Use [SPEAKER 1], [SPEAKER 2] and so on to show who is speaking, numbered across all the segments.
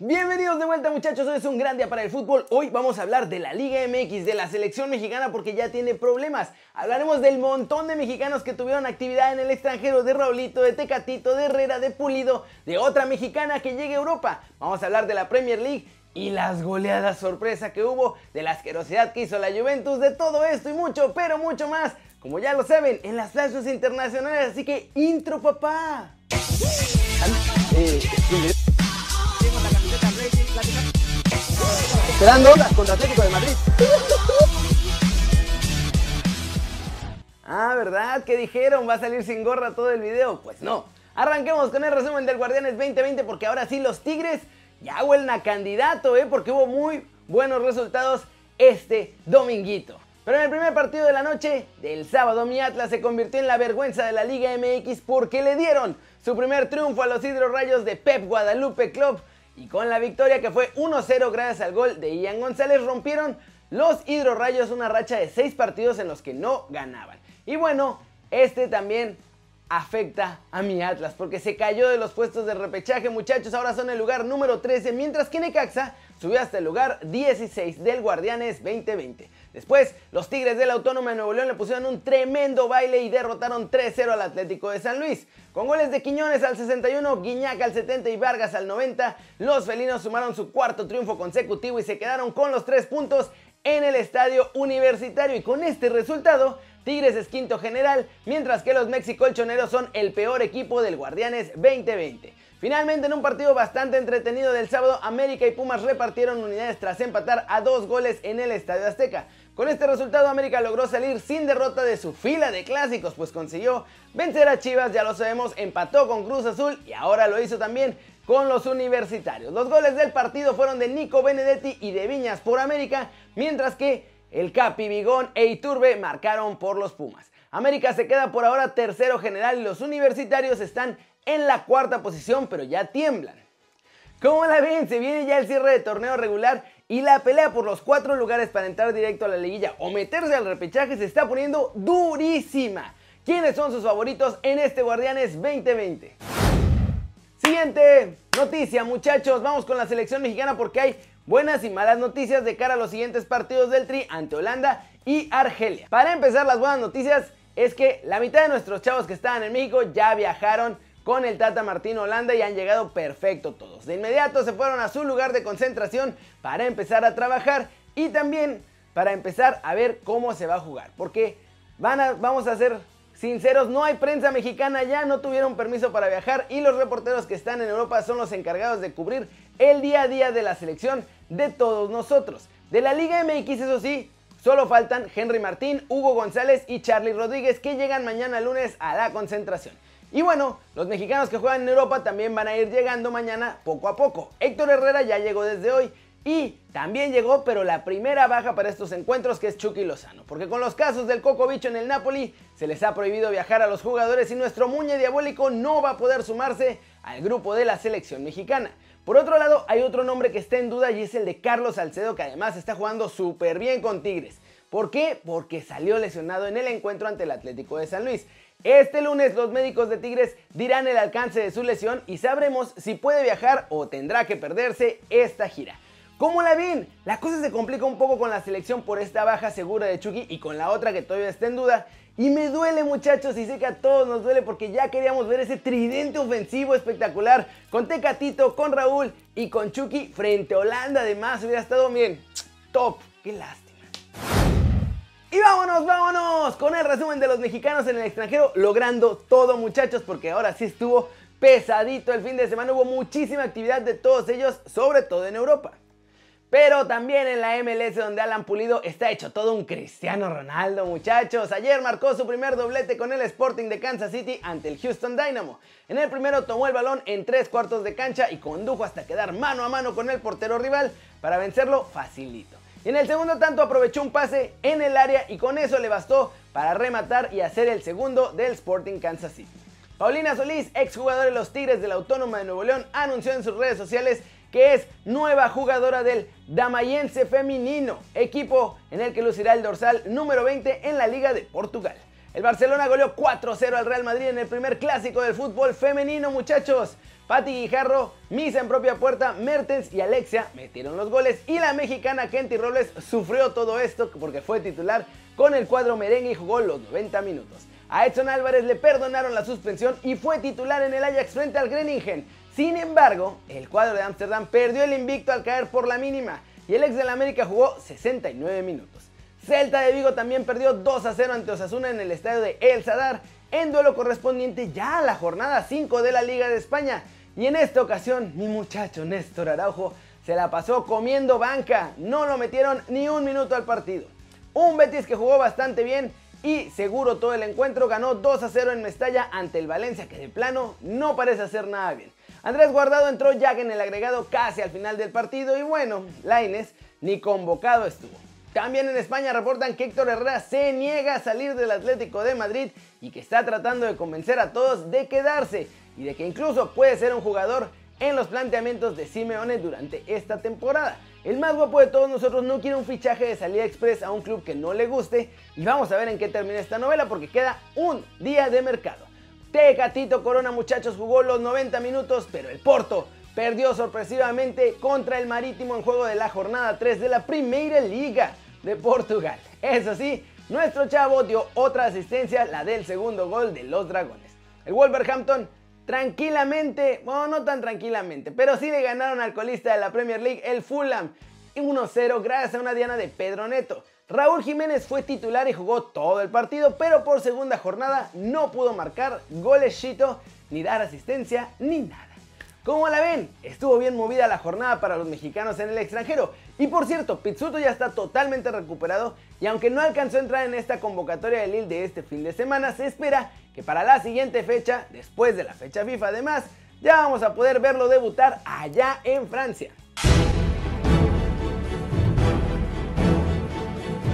[SPEAKER 1] Bienvenidos de vuelta muchachos, hoy es un gran día para el fútbol. Hoy vamos a hablar de la Liga MX, de la selección mexicana porque ya tiene problemas. Hablaremos del montón de mexicanos que tuvieron actividad en el extranjero, de Raulito, de Tecatito, de Herrera, de Pulido, de otra mexicana que llegue a Europa. Vamos a hablar de la Premier League y las goleadas sorpresa que hubo, de la asquerosidad que hizo la Juventus, de todo esto y mucho, pero mucho más. Como ya lo saben, en las flashes internacionales, así que intro papá. Eh, Esperando contra Atlético de Madrid. Ah, ¿verdad? ¿Qué dijeron? ¿Va a salir sin gorra todo el video? Pues no. Arranquemos con el resumen del Guardianes 2020 porque ahora sí los Tigres ya huelen a candidato, ¿eh? Porque hubo muy buenos resultados este dominguito. Pero en el primer partido de la noche del sábado mi Atlas se convirtió en la vergüenza de la Liga MX porque le dieron su primer triunfo a los Hidrorrayos de Pep Guadalupe Club y con la victoria que fue 1-0 gracias al gol de Ian González rompieron los Hidrorrayos una racha de 6 partidos en los que no ganaban. Y bueno, este también afecta a mi Atlas porque se cayó de los puestos de repechaje muchachos, ahora son el lugar número 13 mientras que Necaxa subió hasta el lugar 16 del Guardianes 2020. Después, los Tigres de la Autónoma de Nuevo León le pusieron un tremendo baile y derrotaron 3-0 al Atlético de San Luis. Con goles de Quiñones al 61, Guiñac al 70 y Vargas al 90, los felinos sumaron su cuarto triunfo consecutivo y se quedaron con los tres puntos en el estadio universitario. Y con este resultado, Tigres es quinto general, mientras que los mexicolchoneros son el peor equipo del Guardianes 2020. Finalmente, en un partido bastante entretenido del sábado, América y Pumas repartieron unidades tras empatar a dos goles en el Estadio Azteca. Con este resultado, América logró salir sin derrota de su fila de clásicos, pues consiguió vencer a Chivas, ya lo sabemos, empató con Cruz Azul y ahora lo hizo también con los universitarios. Los goles del partido fueron de Nico Benedetti y de Viñas por América, mientras que el Capi, Bigón e Iturbe marcaron por los Pumas. América se queda por ahora tercero general y los universitarios están en la cuarta posición, pero ya tiemblan. ¿Cómo la ven? Se viene ya el cierre de torneo regular y la pelea por los cuatro lugares para entrar directo a la liguilla o meterse al repechaje se está poniendo durísima. ¿Quiénes son sus favoritos en este Guardianes 2020? Siguiente noticia, muchachos. Vamos con la selección mexicana porque hay buenas y malas noticias de cara a los siguientes partidos del Tri ante Holanda y Argelia. Para empezar, las buenas noticias es que la mitad de nuestros chavos que estaban en México ya viajaron con el Tata Martín Holanda y han llegado perfecto todos. De inmediato se fueron a su lugar de concentración para empezar a trabajar y también para empezar a ver cómo se va a jugar. Porque van a, vamos a ser sinceros, no hay prensa mexicana ya, no tuvieron permiso para viajar y los reporteros que están en Europa son los encargados de cubrir el día a día de la selección de todos nosotros. De la Liga MX, eso sí, solo faltan Henry Martín, Hugo González y Charlie Rodríguez que llegan mañana lunes a la concentración. Y bueno, los mexicanos que juegan en Europa también van a ir llegando mañana poco a poco. Héctor Herrera ya llegó desde hoy y también llegó, pero la primera baja para estos encuentros que es Chucky Lozano. Porque con los casos del Coco Bicho en el Napoli, se les ha prohibido viajar a los jugadores y nuestro Muñe Diabólico no va a poder sumarse al grupo de la selección mexicana. Por otro lado, hay otro nombre que está en duda y es el de Carlos Salcedo, que además está jugando súper bien con Tigres. ¿Por qué? Porque salió lesionado en el encuentro ante el Atlético de San Luis. Este lunes los médicos de Tigres dirán el alcance de su lesión y sabremos si puede viajar o tendrá que perderse esta gira. ¿Cómo la ven? La cosa se complica un poco con la selección por esta baja segura de Chucky y con la otra que todavía está en duda. Y me duele muchachos y sé que a todos nos duele porque ya queríamos ver ese tridente ofensivo espectacular con Tecatito, con Raúl y con Chucky frente a Holanda. Además hubiera estado bien. Top. Qué lástima. Y vámonos, vámonos con el resumen de los mexicanos en el extranjero, logrando todo muchachos, porque ahora sí estuvo pesadito el fin de semana, hubo muchísima actividad de todos ellos, sobre todo en Europa. Pero también en la MLS donde Alan Pulido está hecho todo un Cristiano Ronaldo, muchachos. Ayer marcó su primer doblete con el Sporting de Kansas City ante el Houston Dynamo. En el primero tomó el balón en tres cuartos de cancha y condujo hasta quedar mano a mano con el portero rival para vencerlo facilito. Y en el segundo tanto aprovechó un pase en el área y con eso le bastó para rematar y hacer el segundo del Sporting Kansas City. Paulina Solís, exjugadora de los Tigres de la Autónoma de Nuevo León, anunció en sus redes sociales que es nueva jugadora del Damayense Femenino, equipo en el que lucirá el dorsal número 20 en la Liga de Portugal. El Barcelona goleó 4-0 al Real Madrid en el primer clásico del fútbol femenino, muchachos. Pati Guijarro, Misa en propia puerta, Mertens y Alexia metieron los goles y la mexicana Kenty Robles sufrió todo esto porque fue titular con el cuadro merengue y jugó los 90 minutos. A Edson Álvarez le perdonaron la suspensión y fue titular en el Ajax frente al Greningen. Sin embargo, el cuadro de Ámsterdam perdió el invicto al caer por la mínima y el ex del América jugó 69 minutos. Celta de Vigo también perdió 2 a 0 ante Osasuna en el estadio de El Sadar en duelo correspondiente ya a la jornada 5 de la Liga de España. Y en esta ocasión, mi muchacho Néstor Araujo se la pasó comiendo banca, no lo metieron ni un minuto al partido. Un Betis que jugó bastante bien y seguro todo el encuentro ganó 2 a 0 en Mestalla ante el Valencia que de plano no parece hacer nada bien. Andrés Guardado entró ya en el agregado casi al final del partido y bueno, Laines ni convocado estuvo. También en España reportan que Héctor Herrera se niega a salir del Atlético de Madrid y que está tratando de convencer a todos de quedarse y de que incluso puede ser un jugador en los planteamientos de Simeone durante esta temporada. El más guapo de todos nosotros no quiere un fichaje de salida express a un club que no le guste y vamos a ver en qué termina esta novela porque queda un día de mercado. Tecatito Corona muchachos jugó los 90 minutos pero el Porto perdió sorpresivamente contra el Marítimo en juego de la jornada 3 de la Primeira Liga de Portugal. Eso sí, nuestro chavo dio otra asistencia, la del segundo gol de los Dragones. El Wolverhampton tranquilamente, bueno, no tan tranquilamente, pero sí le ganaron al colista de la Premier League, el Fulham, 1-0 gracias a una diana de Pedro Neto. Raúl Jiménez fue titular y jugó todo el partido, pero por segunda jornada no pudo marcar goles ni dar asistencia, ni nada. ¿Cómo la ven? Estuvo bien movida la jornada para los mexicanos en el extranjero. Y por cierto, Pizzuto ya está totalmente recuperado y aunque no alcanzó a entrar en esta convocatoria de Lille de este fin de semana, se espera que para la siguiente fecha, después de la fecha FIFA además, ya vamos a poder verlo debutar allá en Francia.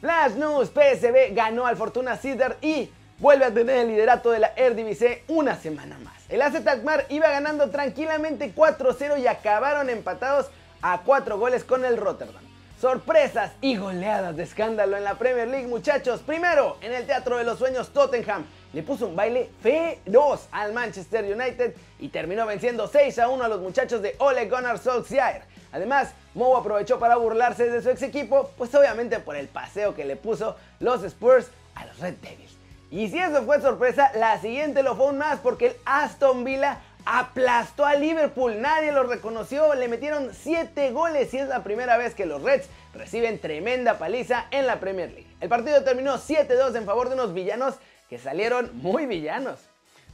[SPEAKER 1] Flash News PSB ganó al Fortuna Sider y vuelve a tener el liderato de la Eredivisie una semana más. El AZ Alkmaar iba ganando tranquilamente 4-0 y acabaron empatados a 4 goles con el Rotterdam. Sorpresas y goleadas de escándalo en la Premier League, muchachos. Primero, en el Teatro de los Sueños, Tottenham le puso un baile feroz al Manchester United y terminó venciendo 6 a 1 a los muchachos de Ole Gunnar Solskjaer. Además, Mou aprovechó para burlarse de su ex equipo, pues obviamente por el paseo que le puso los Spurs a los Red Devils. Y si eso fue sorpresa, la siguiente lo fue aún más porque el Aston Villa aplastó a Liverpool, nadie lo reconoció, le metieron 7 goles y es la primera vez que los Reds reciben tremenda paliza en la Premier League. El partido terminó 7-2 en favor de unos villanos que salieron muy villanos.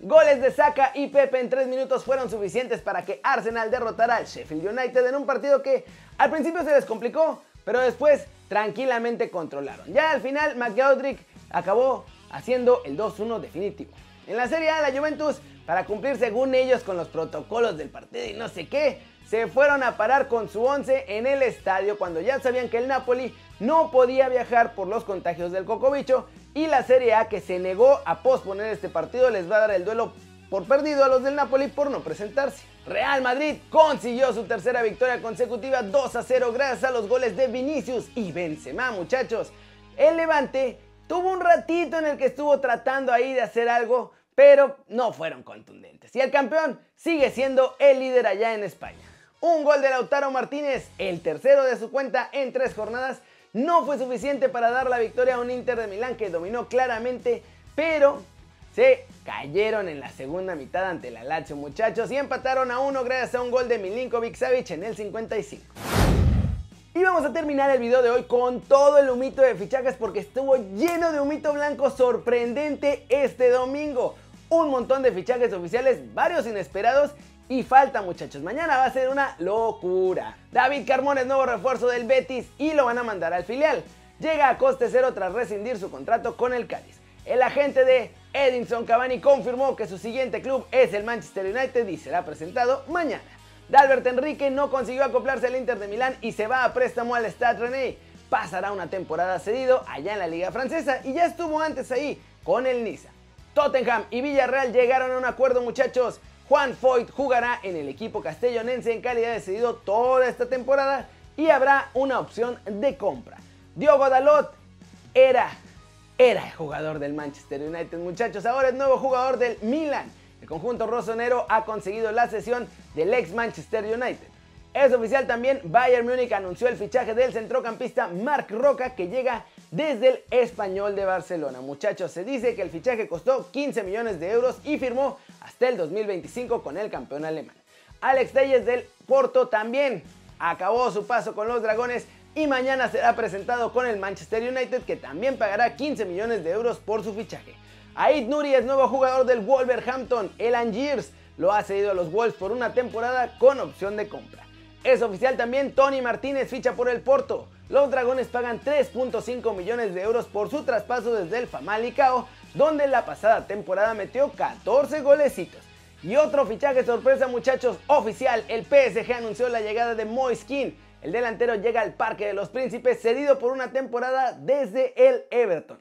[SPEAKER 1] Goles de Saka y Pepe en 3 minutos fueron suficientes para que Arsenal derrotara al Sheffield United en un partido que al principio se les complicó, pero después tranquilamente controlaron. Ya al final McGoldrick acabó haciendo el 2-1 definitivo. En la Serie A, la Juventus, para cumplir según ellos con los protocolos del partido y no sé qué, se fueron a parar con su 11 en el estadio cuando ya sabían que el Napoli no podía viajar por los contagios del cocobicho y la Serie A que se negó a posponer este partido les va a dar el duelo por perdido a los del Napoli por no presentarse. Real Madrid consiguió su tercera victoria consecutiva 2 a 0 gracias a los goles de Vinicius y Benzema, muchachos. El Levante Tuvo un ratito en el que estuvo tratando ahí de hacer algo, pero no fueron contundentes. Y el campeón sigue siendo el líder allá en España. Un gol de Lautaro Martínez, el tercero de su cuenta en tres jornadas, no fue suficiente para dar la victoria a un Inter de Milán que dominó claramente, pero se cayeron en la segunda mitad ante la Lazio muchachos y empataron a uno gracias a un gol de Milinkovic Savic en el 55. Y vamos a terminar el video de hoy con todo el humito de fichajes porque estuvo lleno de humito blanco sorprendente este domingo. Un montón de fichajes oficiales, varios inesperados y falta muchachos. Mañana va a ser una locura. David Carmón es nuevo refuerzo del Betis y lo van a mandar al filial. Llega a coste cero tras rescindir su contrato con el Cádiz. El agente de Edinson Cavani confirmó que su siguiente club es el Manchester United y será presentado mañana. Dalbert Enrique no consiguió acoplarse al Inter de Milán y se va a préstamo al Stade René. Pasará una temporada cedido allá en la Liga Francesa y ya estuvo antes ahí con el Niza. Tottenham y Villarreal llegaron a un acuerdo muchachos. Juan Foyt jugará en el equipo castellonense en calidad de cedido toda esta temporada y habrá una opción de compra. Diogo Dalot era, era el jugador del Manchester United muchachos, ahora es nuevo jugador del Milan el conjunto rosonero ha conseguido la cesión del ex Manchester United. Es oficial también, Bayern Múnich anunció el fichaje del centrocampista Marc Roca que llega desde el Español de Barcelona. Muchachos, se dice que el fichaje costó 15 millones de euros y firmó hasta el 2025 con el campeón alemán. Alex Telles del Porto también acabó su paso con los Dragones y mañana será presentado con el Manchester United que también pagará 15 millones de euros por su fichaje. Aid Nuri es nuevo jugador del Wolverhampton, el Angiers lo ha cedido a los Wolves por una temporada con opción de compra. Es oficial también Tony Martínez ficha por el Porto. Los Dragones pagan 3.5 millones de euros por su traspaso desde el Famalicao, donde la pasada temporada metió 14 golecitos. Y otro fichaje sorpresa muchachos, oficial, el PSG anunció la llegada de Moiskin. El delantero llega al Parque de los Príncipes cedido por una temporada desde el Everton.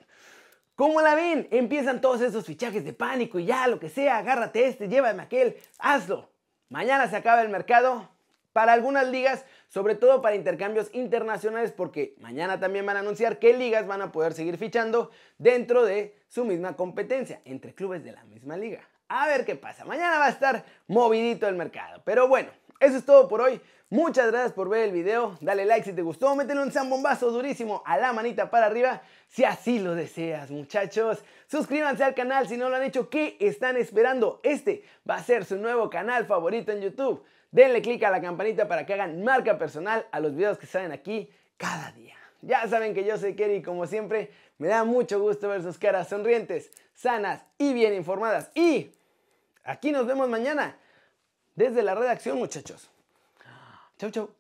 [SPEAKER 1] ¿Cómo la ven? Empiezan todos esos fichajes de pánico y ya, lo que sea, agárrate este, llévame aquel, hazlo. Mañana se acaba el mercado, para algunas ligas, sobre todo para intercambios internacionales, porque mañana también van a anunciar qué ligas van a poder seguir fichando dentro de su misma competencia, entre clubes de la misma liga. A ver qué pasa, mañana va a estar movidito el mercado, pero bueno, eso es todo por hoy. Muchas gracias por ver el video. Dale like si te gustó. Métele un zambombazo durísimo a la manita para arriba si así lo deseas, muchachos. Suscríbanse al canal si no lo han hecho. ¿Qué están esperando? Este va a ser su nuevo canal favorito en YouTube. Denle click a la campanita para que hagan marca personal a los videos que salen aquí cada día. Ya saben que yo soy Kerry y como siempre me da mucho gusto ver sus caras sonrientes, sanas y bien informadas. Y aquí nos vemos mañana desde la redacción muchachos. Ciao, ciao.